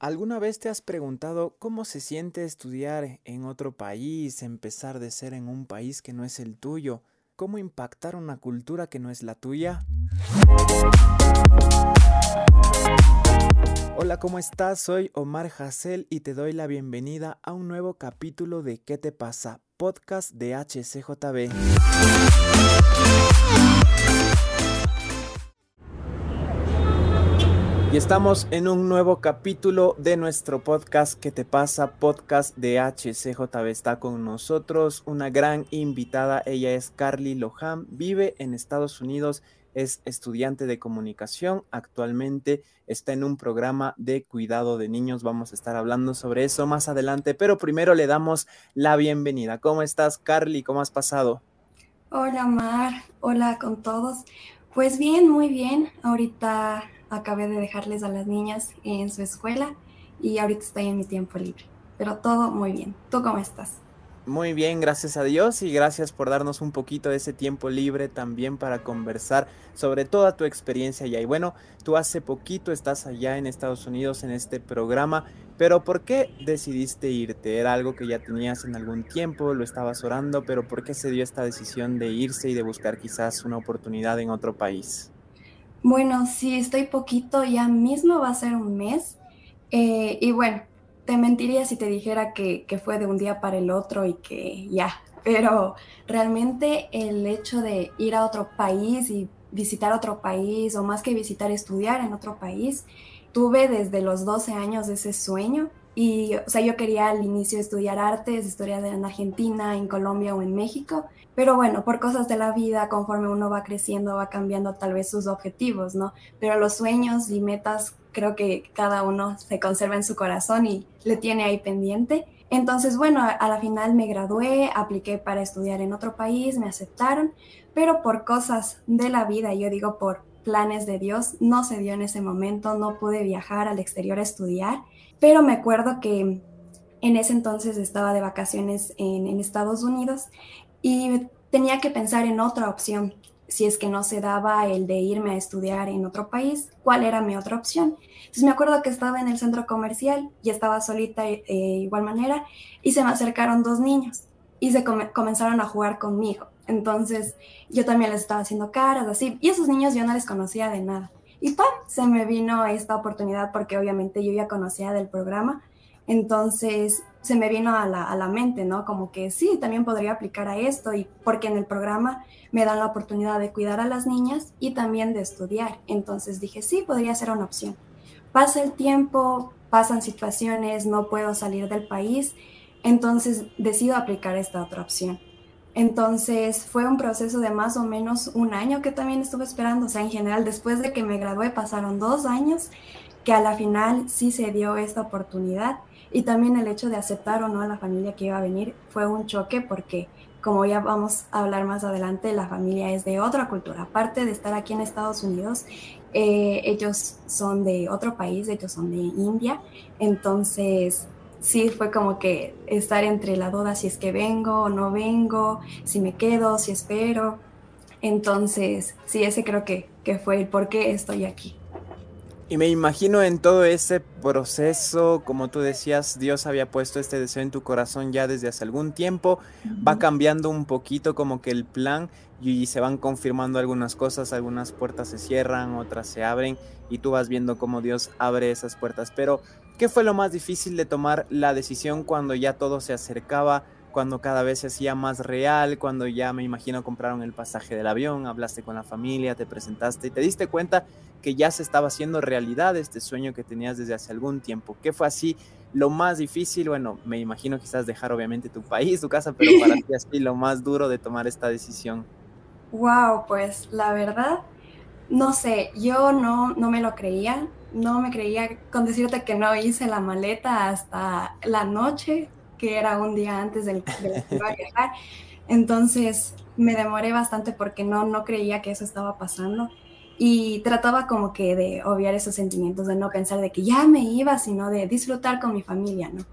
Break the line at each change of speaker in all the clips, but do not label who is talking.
¿Alguna vez te has preguntado cómo se siente estudiar en otro país, empezar de ser en un país que no es el tuyo? ¿Cómo impactar una cultura que no es la tuya? Hola, ¿cómo estás? Soy Omar Hassel y te doy la bienvenida a un nuevo capítulo de ¿Qué te pasa? Podcast de HCJB. Y estamos en un nuevo capítulo de nuestro podcast ¿Qué te pasa? Podcast de HCJB. Está con nosotros una gran invitada. Ella es Carly Lohan. Vive en Estados Unidos. Es estudiante de comunicación. Actualmente está en un programa de cuidado de niños. Vamos a estar hablando sobre eso más adelante. Pero primero le damos la bienvenida. ¿Cómo estás, Carly? ¿Cómo has pasado?
Hola, Mar. Hola con todos. Pues bien, muy bien. Ahorita acabé de dejarles a las niñas en su escuela y ahorita estoy en mi tiempo libre. Pero todo muy bien. ¿Tú cómo estás?
Muy bien, gracias a Dios y gracias por darnos un poquito de ese tiempo libre también para conversar sobre toda tu experiencia allá. Y bueno, tú hace poquito estás allá en Estados Unidos en este programa, pero ¿por qué decidiste irte? ¿Era algo que ya tenías en algún tiempo, lo estabas orando, pero ¿por qué se dio esta decisión de irse y de buscar quizás una oportunidad en otro país?
Bueno, sí, estoy poquito, ya mismo va a ser un mes. Eh, y bueno, te mentiría si te dijera que, que, fue de un día para el otro y que ya, pero realmente el hecho de ir a otro país y visitar otro país, o más que visitar, estudiar en otro país, tuve desde los 12 años ese sueño. Y, o sea, yo quería al inicio estudiar artes, historia en Argentina, en Colombia o en México, pero bueno, por cosas de la vida, conforme uno va creciendo, va cambiando tal vez sus objetivos, ¿no? Pero los sueños y metas creo que cada uno se conserva en su corazón y le tiene ahí pendiente. Entonces, bueno, a la final me gradué, apliqué para estudiar en otro país, me aceptaron, pero por cosas de la vida, yo digo por planes de Dios, no se dio en ese momento, no pude viajar al exterior a estudiar, pero me acuerdo que en ese entonces estaba de vacaciones en, Estados Unidos y tenía que pensar en otra opción. Si es que no se daba el de irme a estudiar en otro país, ¿cuál era mi otra opción? Entonces me acuerdo que estaba en el centro comercial y estaba solita de eh, igual manera y se me acercaron dos niños y se comenzaron a jugar conmigo. Entonces yo también les estaba haciendo caras así y esos niños yo no les conocía de nada. Y ¡pam! se me vino esta oportunidad porque obviamente yo ya conocía del programa. Entonces se me vino a la, a la, mente, ¿no? Como que sí, también podría aplicar a esto y porque en el programa me dan la oportunidad de cuidar a las niñas y también de estudiar. Entonces dije, sí, podría ser una opción. Pasa el tiempo, pasan situaciones, no puedo salir del país, entonces decido aplicar esta otra opción. Entonces fue un proceso de más o menos un año que también estuve esperando, o sea, en general después de que me gradué pasaron dos años que a la final sí se dio esta oportunidad y también el hecho de aceptar o no a la familia que iba a venir fue un choque porque, como ya vamos a hablar más adelante, la familia es de otra cultura. Aparte de estar aquí en Estados Unidos, eh, ellos son de otro país, ellos son de India. Entonces, sí fue como que estar entre la duda si es que vengo o no vengo, si me quedo, si espero. Entonces, sí, ese creo que, que fue el por qué estoy aquí.
Y me imagino en todo ese proceso, como tú decías, Dios había puesto este deseo en tu corazón ya desde hace algún tiempo, va cambiando un poquito como que el plan y se van confirmando algunas cosas, algunas puertas se cierran, otras se abren y tú vas viendo cómo Dios abre esas puertas. Pero, ¿qué fue lo más difícil de tomar la decisión cuando ya todo se acercaba? cuando cada vez se hacía más real, cuando ya me imagino compraron el pasaje del avión, hablaste con la familia, te presentaste y te diste cuenta que ya se estaba haciendo realidad este sueño que tenías desde hace algún tiempo. ¿Qué fue así lo más difícil? Bueno, me imagino quizás dejar obviamente tu país, tu casa, pero para ti así lo más duro de tomar esta decisión.
Wow, pues la verdad, no sé, yo no, no me lo creía, no me creía con decirte que no hice la maleta hasta la noche, que era un día antes del, de que iba a viajar. Entonces me demoré bastante porque no, no creía que eso estaba pasando y trataba como que de obviar esos sentimientos, de no pensar de que ya me iba, sino de disfrutar con mi familia, ¿no?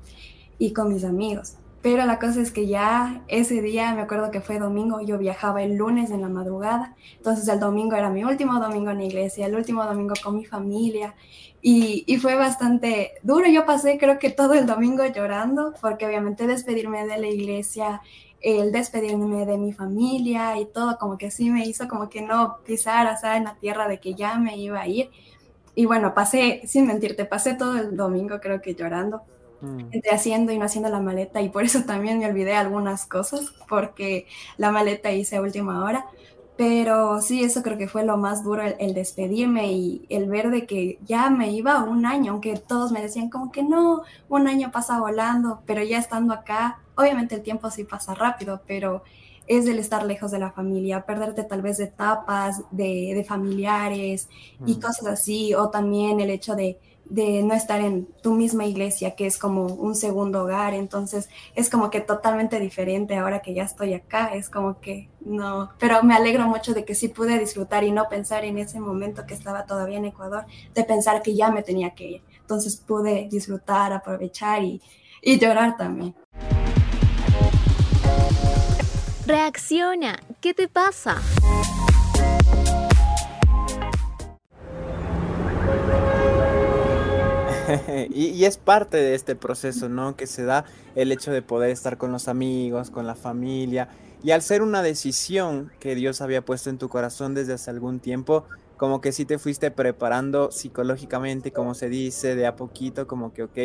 Y con mis amigos. pero la cosa es que ya ese día, me acuerdo que fue domingo, yo viajaba el lunes en la madrugada, entonces el domingo era mi último domingo en la iglesia, el último domingo con mi familia y, y, fue bastante duro. Yo pasé creo que todo el domingo llorando porque obviamente despedirme de la iglesia, el despedirme de mi familia y todo como que sí me hizo como que no pisar o en la tierra de que ya me iba a ir. Y bueno, pasé, sin mentirte, pasé todo el domingo creo que llorando Mm. entre haciendo y no haciendo la maleta y por eso también me olvidé algunas cosas porque la maleta hice a última hora. Pero sí, eso creo que fue lo más duro, el, despedirme y el ver de que ya me iba un año, aunque todos me decían como que no, un año pasa volando, pero ya estando acá, obviamente el tiempo sí pasa rápido, pero es el estar lejos de la familia, perderte tal vez de etapas, de, de familiares y mm. cosas así, o también el hecho de de no estar en tu misma iglesia, que es como un segundo hogar, entonces es como que totalmente diferente ahora que ya estoy acá, es como que no, pero me alegro mucho de que sí pude disfrutar y no pensar en ese momento que estaba todavía en Ecuador, de pensar que ya me tenía que ir, entonces pude disfrutar, aprovechar y, y llorar también.
Reacciona, ¿qué te pasa?
y, es parte de este proceso, ¿no? Que se da el hecho de poder estar con los amigos, con la familia. Y al ser una decisión que Dios había puesto en tu corazón desde hace algún tiempo, como que sí te fuiste preparando psicológicamente, como se dice, de a poquito, como que, ok,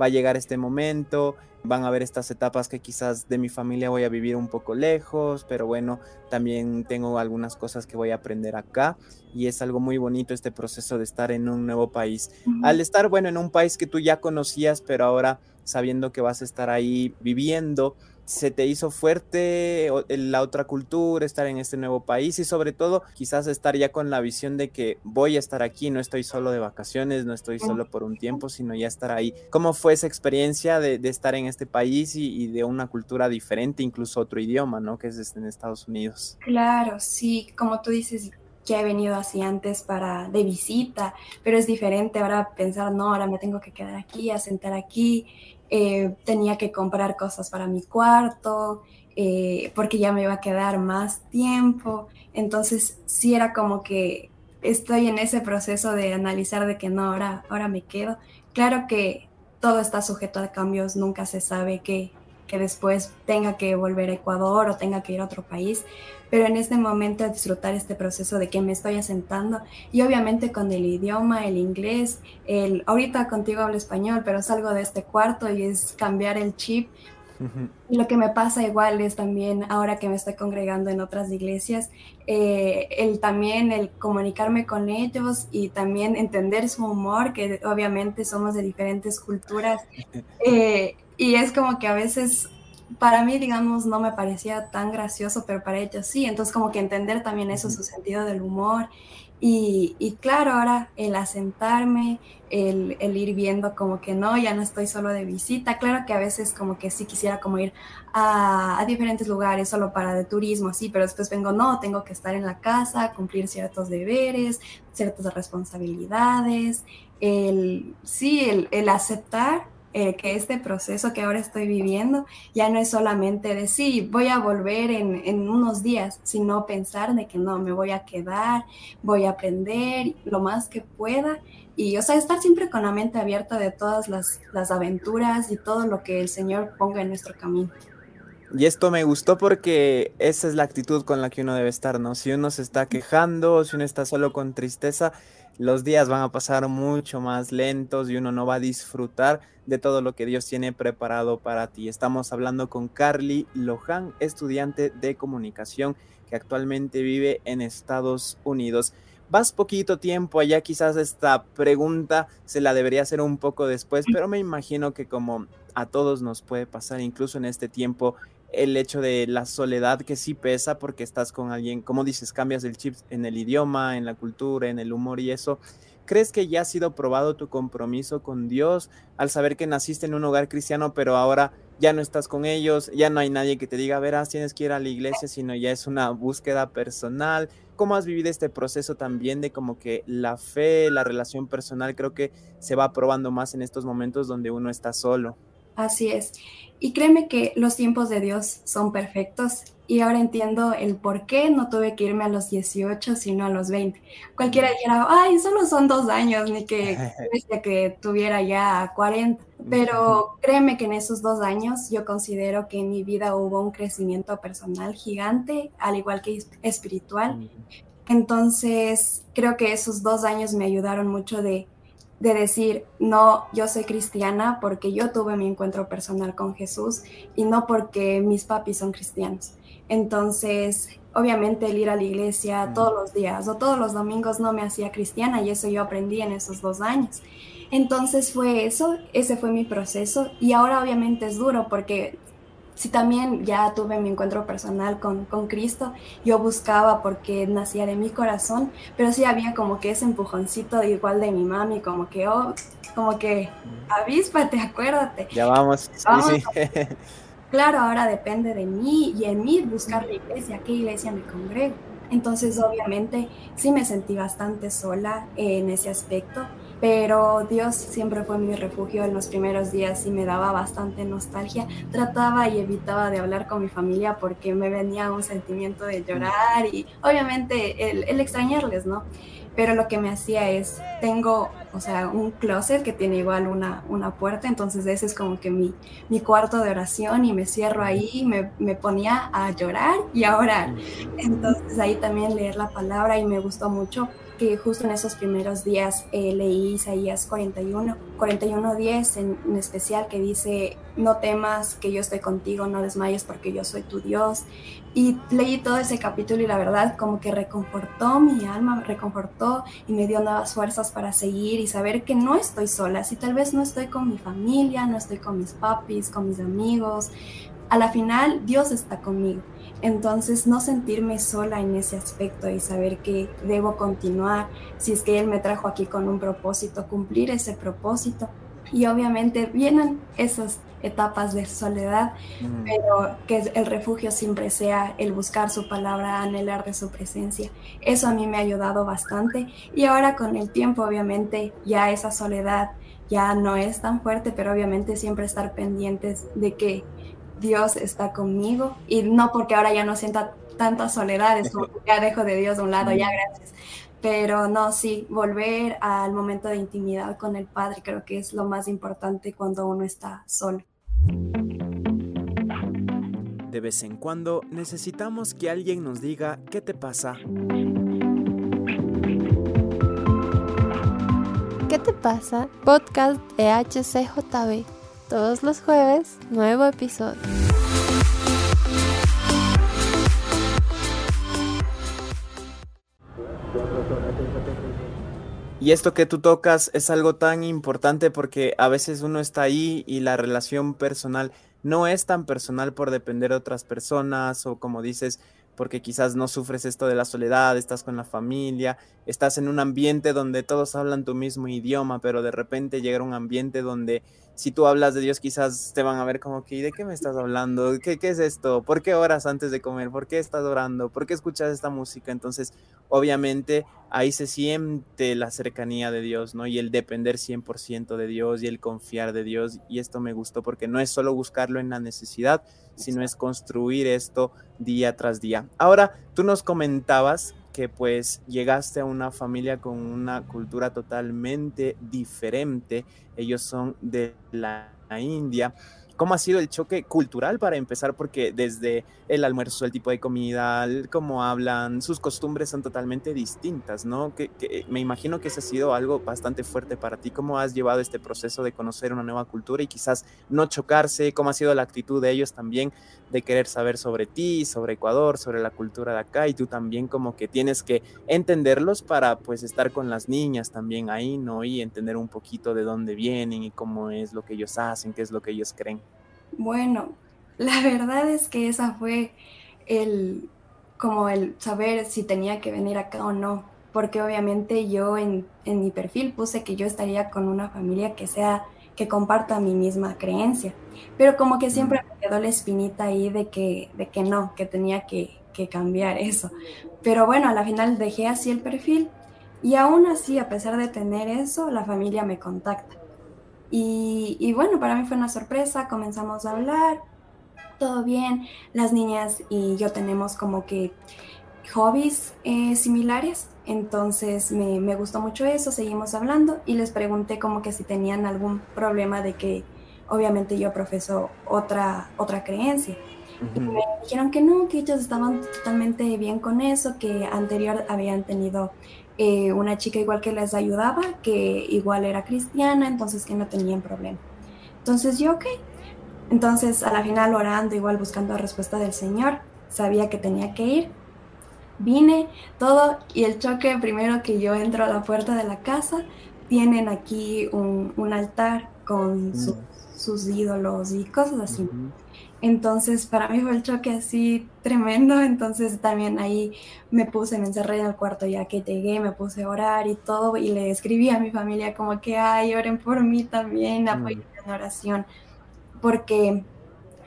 va a llegar este momento, van a haber estas etapas que quizás de mi familia voy a vivir un poco lejos, pero bueno, también tengo algunas cosas que voy a aprender acá y es algo muy bonito este proceso de estar en un nuevo país. Al estar, bueno, en un país que tú ya conocías, pero ahora sabiendo que vas a estar ahí viviendo, se te hizo fuerte la otra cultura, estar en este nuevo país y sobre todo quizás estar ya con la visión de que voy a estar aquí, no estoy solo de vacaciones, no estoy solo por un tiempo, sino ya estar ahí. ¿Cómo fue esa experiencia de, estar en este país y, de una cultura diferente, incluso otro idioma, ¿no? Que es en Estados Unidos.
Claro, sí, como tú dices, que he venido así antes para de visita, pero es diferente ahora pensar, no, ahora me tengo que quedar aquí, a sentar aquí eh, tenía que comprar cosas para mi cuarto, eh, porque ya me iba a quedar más tiempo. Entonces sí era como que estoy en ese proceso de analizar de que no, ahora, ahora me quedo. Claro que todo está sujeto a cambios, nunca se sabe que, que después tenga que volver a Ecuador o tenga que ir a otro país, pero en este momento disfrutar este proceso de que me estoy asentando y obviamente con el idioma, el inglés, el ahorita contigo hablo español, pero salgo de este cuarto y es cambiar el chip. Y lo que me pasa igual es también ahora que me estoy congregando en otras iglesias, eh, el también el comunicarme con ellos y también entender su humor, que obviamente somos de diferentes culturas. Eh, y es como que a veces para mí, digamos, no me parecía tan gracioso, pero para ellos sí. Entonces, como que entender también eso, su sentido del humor. Y, y claro, ahora el asentarme, el, el, ir viendo como que no, ya no estoy solo de visita. Claro que a veces como que sí quisiera como ir a, a diferentes lugares solo para de turismo, así, pero después vengo, no, tengo que estar en la casa, cumplir ciertos deberes, ciertas responsabilidades. El, sí, el, el aceptar eh, que este proceso que ahora estoy viviendo ya no es solamente de sí, voy a volver en, en, unos días, sino pensar de que no, me voy a quedar, voy a aprender lo más que pueda y, o sea, estar siempre con la mente abierta de todas las, las aventuras y todo lo que el Señor ponga en nuestro camino.
Y esto me gustó porque esa es la actitud con la que uno debe estar, ¿no? Si uno se está quejando, si uno está solo con tristeza, los días van a pasar mucho más lentos y uno no va a disfrutar de todo lo que Dios tiene preparado para ti. Estamos hablando con Carly Lohan, estudiante de comunicación que actualmente vive en Estados Unidos. Vas poquito tiempo allá, quizás esta pregunta se la debería hacer un poco después, pero me imagino que como a todos nos puede pasar, incluso en este tiempo, el hecho de la soledad que sí pesa porque estás con alguien, como dices, cambias el chip en el idioma, en la cultura, en el humor y eso. ¿Crees que ya ha sido probado tu compromiso con Dios al saber que naciste en un hogar cristiano, pero ahora ya no estás con ellos, ya no hay nadie que te diga, verás, tienes que ir a la iglesia, sino ya es una búsqueda personal? ¿Cómo has vivido este proceso también de como que la fe, la relación personal, creo que se va probando más en estos momentos donde uno está solo?
Así es. Y créeme que los tiempos de Dios son perfectos y ahora entiendo el por qué no tuve que irme a los 18, sino a los 20. Cualquiera dijera, ay, solo son dos años, ni que, que tuviera ya 40. Pero créeme que en esos dos años yo considero que en mi vida hubo un crecimiento personal gigante, al igual que espiritual. Entonces, creo que esos dos años me ayudaron mucho de de decir, no, yo soy cristiana porque yo tuve mi encuentro personal con Jesús y no porque mis papis son cristianos. Entonces, obviamente el ir a la iglesia todos los días o todos los domingos no me hacía cristiana y eso yo aprendí en esos dos años. Entonces fue eso, ese fue mi proceso y ahora obviamente es duro porque si también ya tuve mi encuentro personal con, con, Cristo, yo buscaba porque nacía de mi corazón, pero sí había como que ese empujoncito igual de mi mami, como que, oh, como que, avíspate, acuérdate.
Ya vamos.
Claro, ahora depende de mí y en mí buscar la iglesia, qué iglesia me congrego. Entonces, obviamente, sí me sentí bastante sola en ese aspecto pero Dios siempre fue mi refugio en los primeros días y me daba bastante nostalgia. Trataba y evitaba de hablar con mi familia porque me venía un sentimiento de llorar y obviamente el, extrañarles, ¿no? Pero lo que me hacía es, tengo, o sea, un closet que tiene igual una, una puerta, entonces ese es como que mi, mi cuarto de oración y me cierro ahí, me, me ponía a llorar y a orar. Entonces ahí también leer la palabra y me gustó mucho justo en esos primeros días eh, leí Isaías 41, 41 10 en, en, especial que dice, no temas que yo estoy contigo, no desmayes porque yo soy tu Dios. Y leí todo ese capítulo y la verdad como que reconfortó mi alma, reconfortó y me dio nuevas fuerzas para seguir y saber que no estoy sola, si tal vez no estoy con mi familia, no estoy con mis papis, con mis amigos, a la final Dios está conmigo entonces, no sentirme sola en ese aspecto y saber que debo continuar, si es que Él me trajo aquí con un propósito, cumplir ese propósito. Y obviamente vienen esas etapas de soledad, mm. pero que el refugio siempre sea el buscar su palabra, anhelar de su presencia. Eso a mí me ha ayudado bastante y ahora con el tiempo obviamente ya esa soledad ya no es tan fuerte, pero obviamente siempre estar pendientes de que Dios está conmigo y no porque ahora ya no sienta tanta soledad, es como ya dejo de Dios a un lado, ya gracias. Pero no, sí, volver al momento de intimidad con el Padre creo que es lo más importante cuando uno está solo.
De vez en cuando necesitamos que alguien nos diga qué te pasa.
¿Qué te pasa? Podcast de HCJB. Todos los jueves, nuevo episodio.
Y esto que tú tocas es algo tan importante porque a veces uno está ahí y la relación personal no es tan personal por depender de otras personas o como dices, porque quizás no sufres esto de la soledad, estás con la familia, estás en un ambiente donde todos hablan tu mismo idioma, pero de repente llega un ambiente donde si tú hablas de Dios, quizás te van a ver como que, ¿de qué me estás hablando? ¿Qué, ¿Qué, es esto? ¿Por qué oras antes de comer? ¿Por qué estás orando? ¿Por qué escuchas esta música? Entonces, obviamente, ahí se siente la cercanía de Dios, ¿no? Y el depender 100% de Dios y el confiar de Dios. Y esto me gustó porque no es solo buscarlo en la necesidad, sino es construir esto día tras día. Ahora, tú nos comentabas que pues llegaste a una familia con una cultura totalmente diferente. Ellos son de la India ¿Cómo ha sido el choque cultural para empezar? Porque desde el almuerzo, el tipo de comida, cómo hablan, sus costumbres son totalmente distintas, ¿no? Que, me imagino que ese ha sido algo bastante fuerte para ti. ¿Cómo has llevado este proceso de conocer una nueva cultura y quizás no chocarse? ¿Cómo ha sido la actitud de ellos también de querer saber sobre ti, sobre Ecuador, sobre la cultura de acá? Y tú también como que tienes que entenderlos para pues estar con las niñas también ahí, ¿no? Y entender un poquito de dónde vienen y cómo es lo que ellos hacen, qué es lo que ellos creen.
Bueno, la verdad es que esa fue el, como el saber si tenía que venir acá o no, porque obviamente yo en, en mi perfil puse que yo estaría con una familia que sea, que comparta mi misma creencia, pero como que siempre me quedó la espinita ahí de que, de que no, que tenía que, que cambiar eso. Pero bueno, a la final dejé así el perfil y aún así, a pesar de tener eso, la familia me contacta Y, y bueno, para mí fue una sorpresa, comenzamos a hablar, todo bien, las niñas y yo tenemos como que hobbies eh, similares, entonces me, me, gustó mucho eso, seguimos hablando y les pregunté como que si tenían algún problema de que obviamente yo profeso otra, otra creencia. Y me dijeron que no, que ellos estaban totalmente bien con eso, que anterior habían tenido eh, una chica igual que les ayudaba, que igual era cristiana, entonces que no tenían problema. Entonces yo, ok, entonces, a la final, orando, igual buscando la respuesta del Señor, sabía que tenía que ir. Vine, todo, y el choque, primero que yo entro a la puerta de la casa, tienen aquí un, altar con mm. sus ídolos y cosas así. Entonces, para mí fue el choque así tremendo. Entonces, también ahí me puse, me encerré en el cuarto ya que llegué, me puse a orar y todo. Y le escribí a mi familia como que, ay, oren por mí también, apoyen en oración porque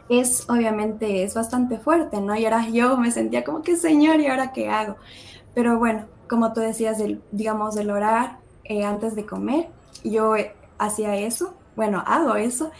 es obviamente es bastante fuerte, ¿no? Y ahora yo me sentía como que señor, ¿y ahora qué hago? Pero bueno, como tú decías, del, digamos, del orar eh, antes de comer, yo hacía eso, bueno, hago eso,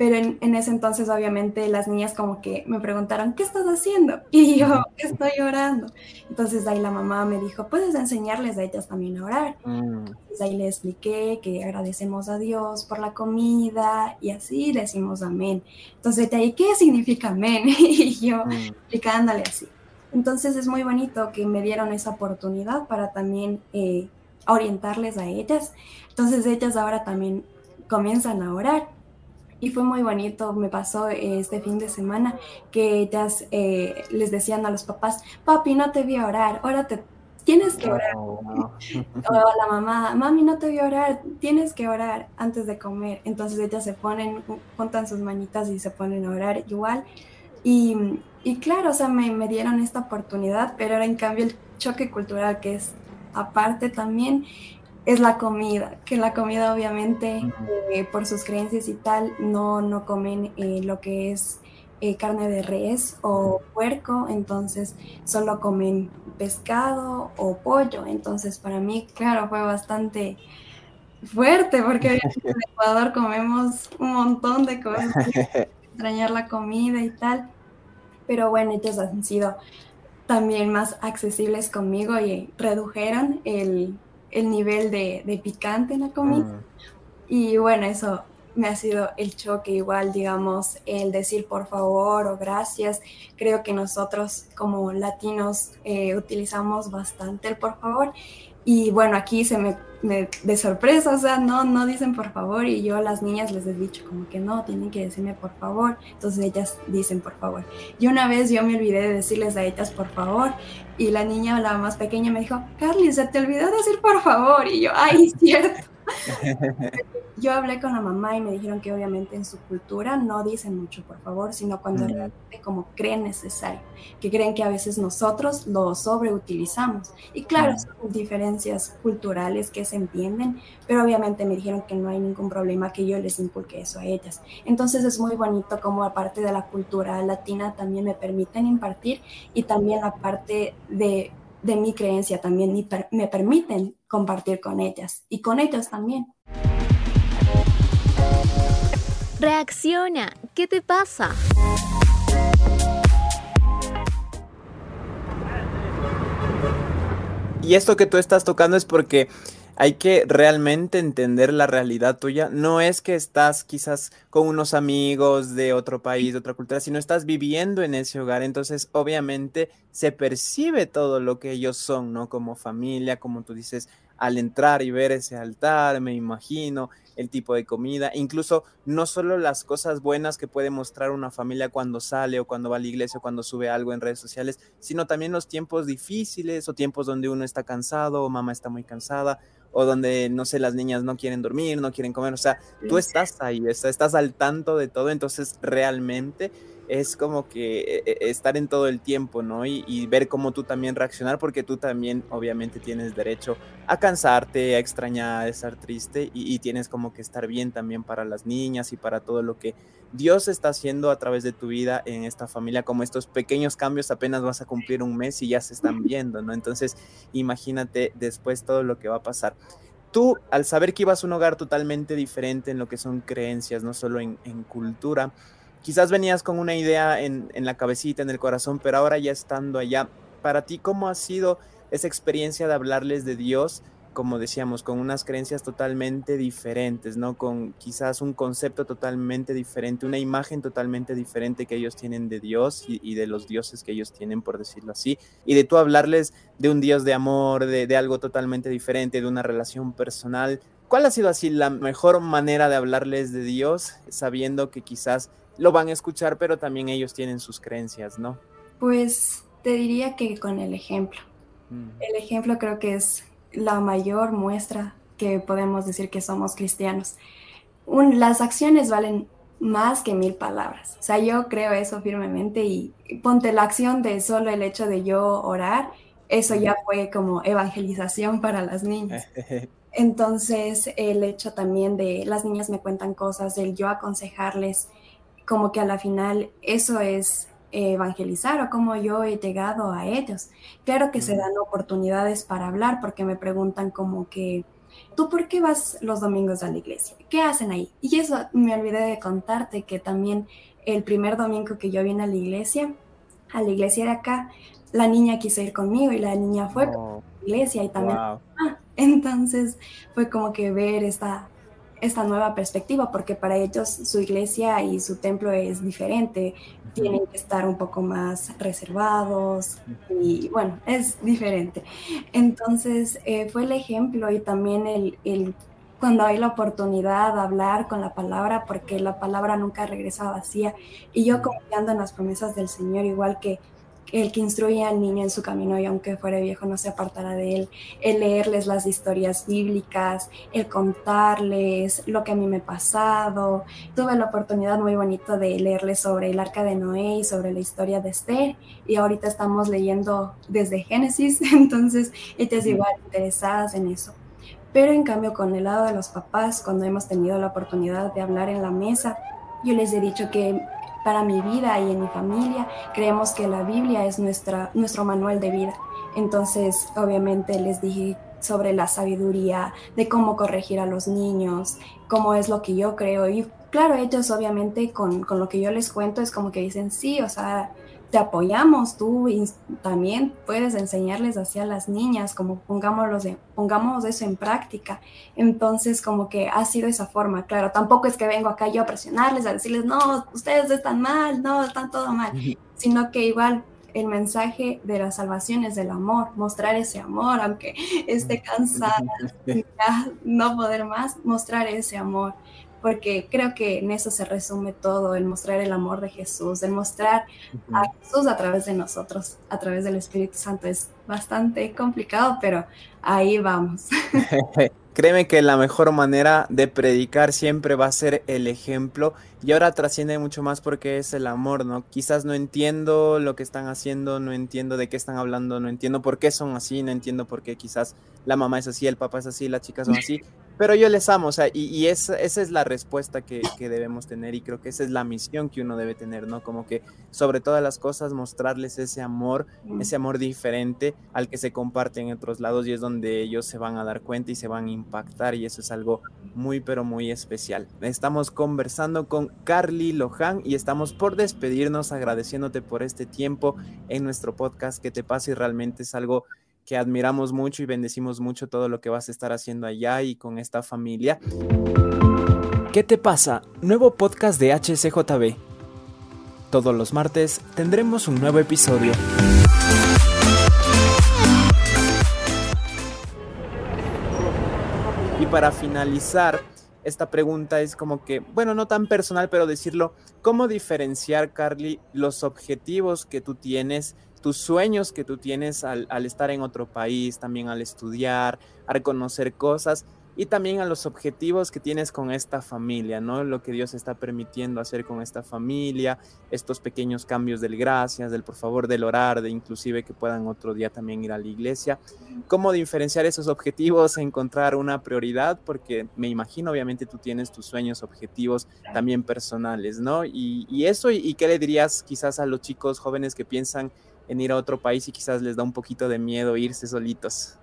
pero en, ese entonces obviamente las niñas como que me preguntaron, ¿qué estás haciendo? Y yo, estoy orando. Entonces ahí la mamá me dijo, puedes enseñarles a ellas también a orar. Mm. Entonces ahí le expliqué que agradecemos a Dios por la comida y así decimos amén. Entonces de ahí, ¿qué significa amén? y yo mm. explicándole así. Entonces es muy bonito que me dieron esa oportunidad para también eh, orientarles a ellas. Entonces ellas ahora también comienzan a orar y fue muy bonito, me pasó este fin de semana que ellas eh, les decían a los papás, papi, no te vi orar, ahora te tienes que orar. o la mamá, mami, no te vi a orar, tienes que orar antes de comer. Entonces ellas se ponen, juntan sus manitas y se ponen a orar igual. Y, y claro, o sea, me, me dieron esta oportunidad, pero ahora en cambio el choque cultural que es aparte también es la comida, que la comida obviamente eh, por sus creencias y tal no, no comen eh, lo que es eh, carne de res o puerco, entonces solo comen pescado o pollo, entonces para mí claro fue bastante fuerte porque en Ecuador comemos un montón de cosas, extrañar la comida y tal, pero bueno, ellos han sido también más accesibles conmigo y redujeron el el nivel de, picante en la comida. Mm. Y bueno, eso me ha sido el choque igual, digamos, el decir por favor o gracias. Creo que nosotros como latinos eh, utilizamos bastante el por favor. Y bueno, aquí se me, de sorpresa, o sea, no, no dicen por favor y yo a las niñas les he dicho como que no, tienen que decirme por favor. Entonces ellas dicen por favor. Y una vez yo me olvidé de decirles a ellas por favor y la niña, la más pequeña, me dijo, Carly, se te olvidó decir por favor. Y yo, ay, cierto. Yo hablé con la mamá y me dijeron que obviamente en su cultura no dicen mucho por favor, sino cuando realmente como creen necesario, que creen que a veces nosotros lo sobreutilizamos. Y claro, son diferencias culturales que se entienden, pero obviamente me dijeron que no hay ningún problema que yo les inculque eso a ellas. Entonces es muy bonito como aparte de la cultura latina también me permiten impartir y también la parte de de mi creencia también me permiten compartir con ellas y con ellos también.
Reacciona, ¿qué te pasa?
Y esto que tú estás tocando es porque hay que realmente entender la realidad tuya. No es que estás quizás con unos amigos de otro país, de otra cultura, sino estás viviendo en ese hogar. Entonces, obviamente, se percibe todo lo que ellos son, ¿no? Como familia, como tú dices, al entrar y ver ese altar, me imagino, el tipo de comida, incluso no solo las cosas buenas que puede mostrar una familia cuando sale o cuando va a la iglesia o cuando sube algo en redes sociales, sino también los tiempos difíciles o tiempos donde uno está cansado o mamá está muy cansada o donde, no sé, las niñas no quieren dormir, no quieren comer, o sea, tú estás ahí, estás al tanto de todo, entonces realmente es como que eh, eh, estar en todo el tiempo, ¿no? Y, ver cómo tú también reaccionar, porque tú también obviamente tienes derecho a cansarte, a extrañar, a estar triste y, tienes como que estar bien también para las niñas y para todo lo que Dios está haciendo a través de tu vida en esta familia, como estos pequeños cambios apenas vas a cumplir un mes y ya se están viendo, ¿no? Entonces, imagínate después todo lo que va a pasar. tú, al saber que ibas a un hogar totalmente diferente en lo que son creencias, no solo en, cultura, quizás venías con una idea en, la cabecita, en el corazón, pero ahora ya estando allá, para ti, ¿cómo ha sido esa experiencia de hablarles de Dios? como decíamos, con unas creencias totalmente diferentes, ¿no? Con quizás un concepto totalmente diferente, una imagen totalmente diferente que ellos tienen de Dios y, de los dioses que ellos tienen, por decirlo así, y de tú hablarles de un Dios de amor, de, algo totalmente diferente, de una relación personal. ¿Cuál ha sido así la mejor manera de hablarles de Dios, sabiendo que quizás lo van a escuchar, pero también ellos tienen sus creencias, ¿no?
Pues te diría que con el ejemplo. Mm. El ejemplo creo que es la mayor muestra que podemos decir que somos cristianos. las acciones valen más que mil palabras. O sea, yo creo eso firmemente y ponte la acción de solo el hecho de yo orar, eso ya fue como evangelización para las niñas. Entonces, el hecho también de las niñas me cuentan cosas, del yo aconsejarles, como que a la final eso es evangelizar o cómo yo he llegado a ellos. Claro que se dan oportunidades para hablar porque me preguntan como que, ¿tú por qué vas los domingos a la iglesia? ¿Qué hacen ahí? Y eso me olvidé de contarte que también el primer domingo que yo vine a la iglesia, a la iglesia de acá, la niña quiso ir conmigo y la niña fue a la iglesia y también... entonces fue como que ver esta esta nueva perspectiva, porque para ellos su iglesia y su templo es diferente, tienen que estar un poco más reservados y bueno, es diferente. Entonces eh, fue el ejemplo y también el, el, cuando hay la oportunidad de hablar con la palabra, porque la palabra nunca regresa vacía y yo confiando en las promesas del Señor, igual que el que instruye al niño en su camino y aunque fuera viejo no se apartará de él, el leerles las historias bíblicas, el contarles lo que a mí me ha pasado. Tuve la oportunidad muy bonita de leerles sobre el arca de Noé y sobre la historia de Esther y ahorita estamos leyendo desde Génesis, entonces ellas igual interesadas en eso. Pero en cambio con el lado de los papás, cuando hemos tenido la oportunidad de hablar en la mesa, yo les he dicho que para mi vida y en mi familia. Creemos que la Biblia es nuestra, nuestro manual de vida. Entonces, obviamente les dije sobre la sabiduría, de cómo corregir a los niños, cómo es lo que yo creo. Y claro, ellos obviamente con, con lo que yo les cuento es como que dicen, sí, o sea, te apoyamos, tú también puedes enseñarles así a las niñas, como pongámoslo pongamos eso en práctica. Entonces, como que ha sido esa forma, claro, tampoco es que vengo acá yo a presionarles, a decirles, no, ustedes están mal, no, están todo mal, sino que igual el mensaje de la salvación es del amor, mostrar ese amor, aunque esté cansada, no poder más, mostrar ese amor porque creo que en eso se resume todo, el mostrar el amor de Jesús, el mostrar a Jesús a través de nosotros, a través del Espíritu Santo. Es bastante complicado, pero ahí vamos.
Créeme que la mejor manera de predicar siempre va a ser el ejemplo y ahora trasciende mucho más porque es el amor, ¿no? Quizás no entiendo lo que están haciendo, no entiendo de qué están hablando, no entiendo por qué son así, no entiendo por qué quizás la mamá es así, el papá es así, las chicas son así, pero yo les amo, o sea, y, y esa, esa, es la respuesta que, que, debemos tener y creo que esa es la misión que uno debe tener, ¿no? Como que sobre todas las cosas mostrarles ese amor, ese amor diferente al que se comparte en otros lados y es donde ellos se van a dar cuenta y se van a impactar y eso es algo muy pero muy especial. Estamos conversando con Carly Lohan y estamos por despedirnos agradeciéndote por este tiempo en nuestro podcast que te pasa y realmente es algo que admiramos mucho y bendecimos mucho todo lo que vas a estar haciendo allá y con esta familia. ¿Qué te pasa? Nuevo podcast de HCJB. Todos los martes tendremos un nuevo episodio. Y para finalizar, esta pregunta es como que, bueno, no tan personal, pero decirlo, ¿cómo diferenciar, Carly, los objetivos que tú tienes, tus sueños que tú tienes al, al estar en otro país, también al estudiar, al conocer cosas? y también a los objetivos que tienes con esta familia, ¿no? Lo que Dios está permitiendo hacer con esta familia, estos pequeños cambios del gracias, del por favor, del orar, de inclusive que puedan otro día también ir a la iglesia. ¿Cómo diferenciar esos objetivos, encontrar una prioridad? Porque me imagino, obviamente, tú tienes tus sueños, objetivos también personales, ¿no? Y, eso, y qué le dirías quizás a los chicos jóvenes que piensan en ir a otro país y quizás les da un poquito de miedo irse solitos?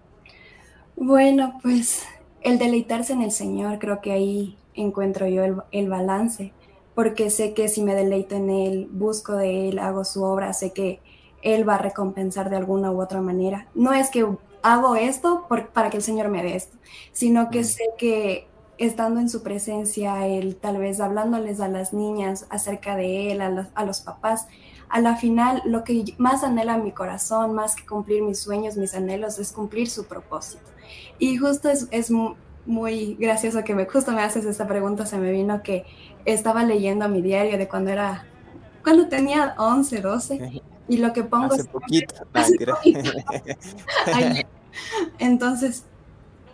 Bueno, pues el deleitarse en el Señor, creo que ahí encuentro yo el, balance, porque sé que si me deleito en Él, busco de Él, hago su obra, sé que Él va a recompensar de alguna u otra manera. No es que hago esto para que el Señor me dé esto, sino que sé que estando en su presencia, Él tal vez hablándoles a las niñas acerca de Él, a los, a los papás, a la final lo que más anhela mi corazón, más que cumplir mis sueños, mis anhelos, es cumplir su propósito. Y justo es, es muy gracioso que me, justo me haces esta pregunta, se me vino que estaba leyendo mi diario de cuando era, cuando tenía 11, 12, y lo que pongo...
Hace poquito.
Entonces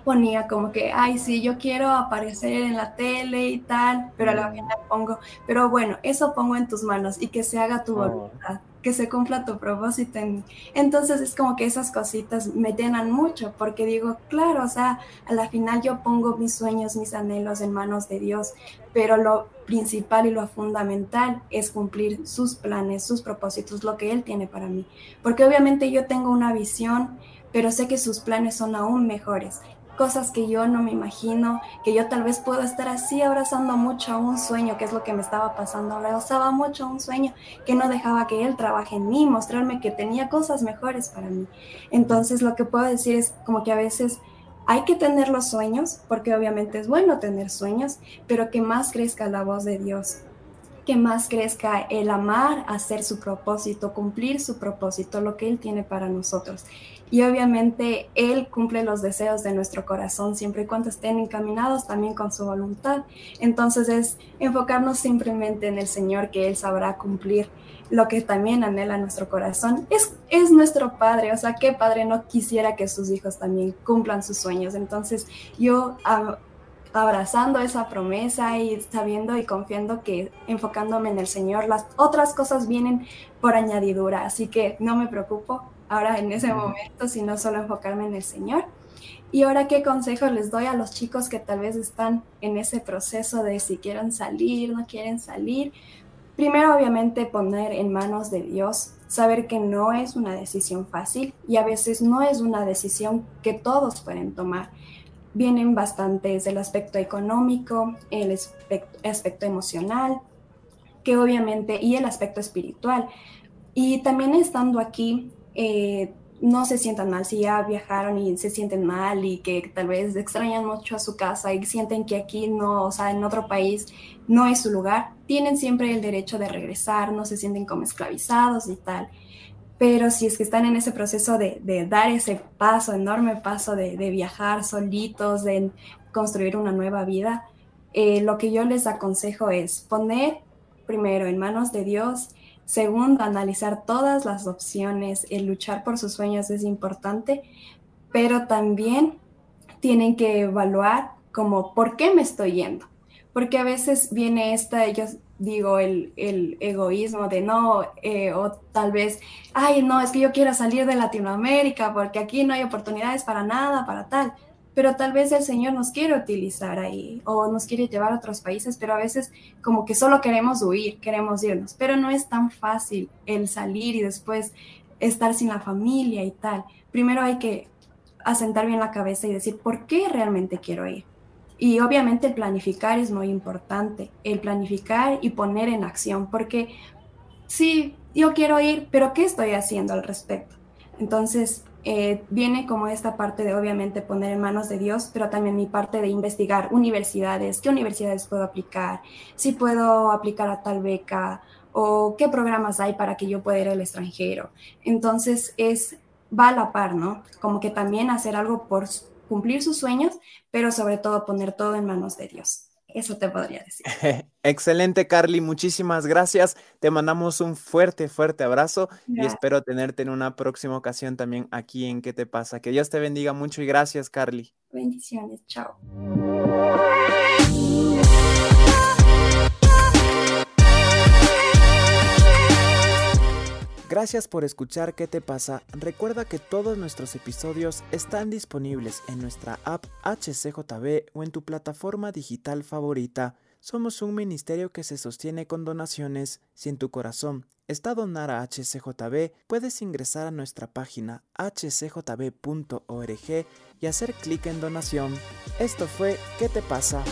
ponía como que, ay, sí, yo quiero aparecer en la tele y tal, pero a la mm. final pongo, pero bueno, eso pongo en tus manos y que se haga tu voluntad que se cumpla tu propósito en Entonces es como que esas cositas me llenan mucho porque digo, claro, o sea, a la final yo pongo mis sueños, mis anhelos en manos de Dios, pero lo principal y lo fundamental es cumplir sus planes, sus propósitos, lo que Él tiene para mí. Porque obviamente yo tengo una visión, pero sé que sus planes son aún mejores cosas que yo no me imagino, que yo tal vez puedo estar así abrazando mucho a un sueño, que es lo que me estaba pasando. Abrazaba mucho a un sueño que no dejaba que él trabaje en mí, mostrarme que tenía cosas mejores para mí. Entonces lo que puedo decir es como que a veces hay que tener los sueños, porque obviamente es bueno tener sueños, pero que más crezca la voz de Dios, que más crezca el amar, hacer su propósito, cumplir su propósito, lo que Él tiene para nosotros. Y obviamente Él cumple los deseos de nuestro corazón siempre y cuando estén encaminados también con su voluntad. Entonces es enfocarnos simplemente en el Señor que Él sabrá cumplir lo que también anhela nuestro corazón. Es, es nuestro Padre, o sea, ¿qué padre no quisiera que sus hijos también cumplan sus sueños? Entonces yo abrazando esa promesa y sabiendo y confiando que enfocándome en el Señor, las otras cosas vienen por añadidura, así que no me preocupo ahora en ese momento, sino solo enfocarme en el Señor. Y ahora, ¿qué consejo les doy a los chicos que tal vez están en ese proceso de si quieren salir, no quieren salir? Primero, obviamente, poner en manos de Dios, saber que no es una decisión fácil y a veces no es una decisión que todos pueden tomar vienen bastantes del aspecto económico, el aspecto, emocional, que obviamente, y el aspecto espiritual. Y también estando aquí, eh, no se sientan mal si ya viajaron y se sienten mal y que tal vez extrañan mucho a su casa y sienten que aquí no, o sea, en otro país no es su lugar, tienen siempre el derecho de regresar, no se sienten como esclavizados y tal. Pero si es que están en ese proceso de, dar ese paso, enorme paso de, viajar solitos, de construir una nueva vida, eh, lo que yo les aconsejo es poner primero en manos de Dios, segundo, analizar todas las opciones, el luchar por sus sueños es importante, pero también tienen que evaluar como por qué me estoy yendo, porque a veces viene esta, ellos digo, el, egoísmo de no, eh, o tal vez, ay, no, es que yo quiero salir de Latinoamérica porque aquí no hay oportunidades para nada, para tal. Pero tal vez el Señor nos quiere utilizar ahí o nos quiere llevar a otros países, pero a veces como que solo queremos huir, queremos irnos. Pero no es tan fácil el salir y después estar sin la familia y tal. Primero hay que asentar bien la cabeza y decir, ¿por qué realmente quiero ir? Y obviamente el planificar es muy importante, el planificar y poner en acción, porque sí, yo quiero ir, pero ¿qué estoy haciendo al respecto? Entonces, eh, viene como esta parte de obviamente poner en manos de Dios, pero también mi parte de investigar universidades, qué universidades puedo aplicar, si puedo aplicar a tal beca o qué programas hay para que yo pueda ir al extranjero. Entonces, es, va a la par, ¿no? Como que también hacer algo por cumplir sus sueños, pero sobre todo poner todo en manos de Dios. Eso te podría decir.
Excelente, Carly. Muchísimas gracias. Te mandamos un fuerte, fuerte abrazo y espero tenerte en una próxima ocasión también aquí en ¿Qué te pasa? Que Dios te bendiga mucho y gracias, Carly.
Bendiciones. Chao.
Gracias por escuchar ¿Qué te pasa? Recuerda que todos nuestros episodios están disponibles en nuestra app HCJB o en tu plataforma digital favorita. Somos un ministerio que se sostiene con donaciones. Si en tu corazón está donar a HCJB, puedes ingresar a nuestra página hcjb.org y hacer clic en donación. Esto fue ¿Qué te pasa?